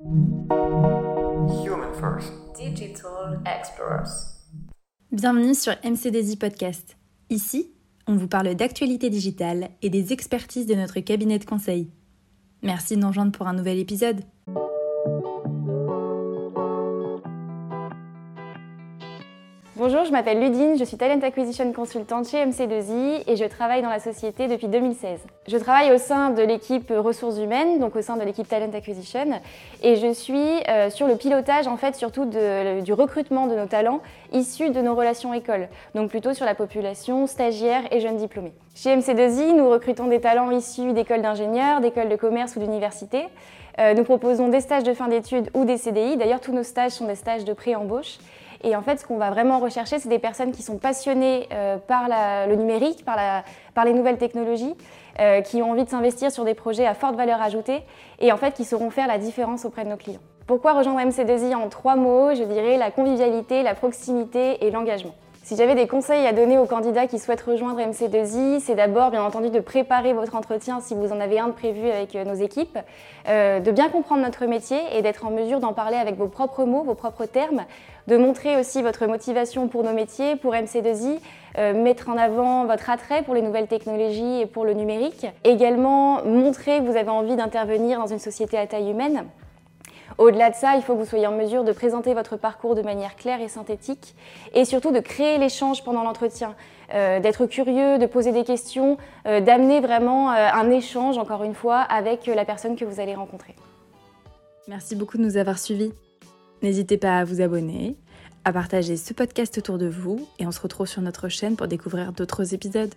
Human First. Digital Explorers. Bienvenue sur MCDZ Podcast. Ici, on vous parle d'actualité digitale et des expertises de notre cabinet de conseil. Merci de nous rejoindre pour un nouvel épisode. Bonjour, je m'appelle Ludine, je suis Talent Acquisition Consultant chez MC2I et je travaille dans la société depuis 2016. Je travaille au sein de l'équipe ressources humaines, donc au sein de l'équipe Talent Acquisition, et je suis euh, sur le pilotage en fait surtout du recrutement de nos talents issus de nos relations écoles, donc plutôt sur la population stagiaire et jeunes diplômés. Chez MC2I, nous recrutons des talents issus d'écoles d'ingénieurs, d'écoles de commerce ou d'université. Euh, nous proposons des stages de fin d'études ou des CDI. D'ailleurs, tous nos stages sont des stages de pré-embauche. Et en fait, ce qu'on va vraiment rechercher, c'est des personnes qui sont passionnées euh, par le numérique, par, les nouvelles technologies, euh, qui ont envie de s'investir sur des projets à forte valeur ajoutée et en fait qui sauront faire la différence auprès de nos clients. Pourquoi rejoindre MC2I en trois mots? Je dirais la convivialité, la proximité et l'engagement. Si j'avais des conseils à donner aux candidats qui souhaitent rejoindre MC2I, c'est d'abord bien entendu de préparer votre entretien si vous en avez un de prévu avec euh, nos équipes, euh, de bien comprendre notre métier et d'être en mesure d'en parler avec vos propres mots, vos propres termes, de montrer aussi votre motivation pour nos métiers, pour MC2I, euh, mettre en avant votre attrait pour les nouvelles technologies et pour le numérique. Également montrer que vous avez envie d'intervenir dans une société à taille humaine. Au-delà de ça, il faut que vous soyez en mesure de présenter votre parcours de manière claire et synthétique et surtout de créer l'échange pendant l'entretien, euh, d'être curieux, de poser des questions, euh, d'amener vraiment euh, un échange, encore une fois, avec la personne que vous allez rencontrer. Merci beaucoup de nous avoir suivis. N'hésitez pas à vous abonner, à partager ce podcast autour de vous et on se retrouve sur notre chaîne pour découvrir d'autres épisodes.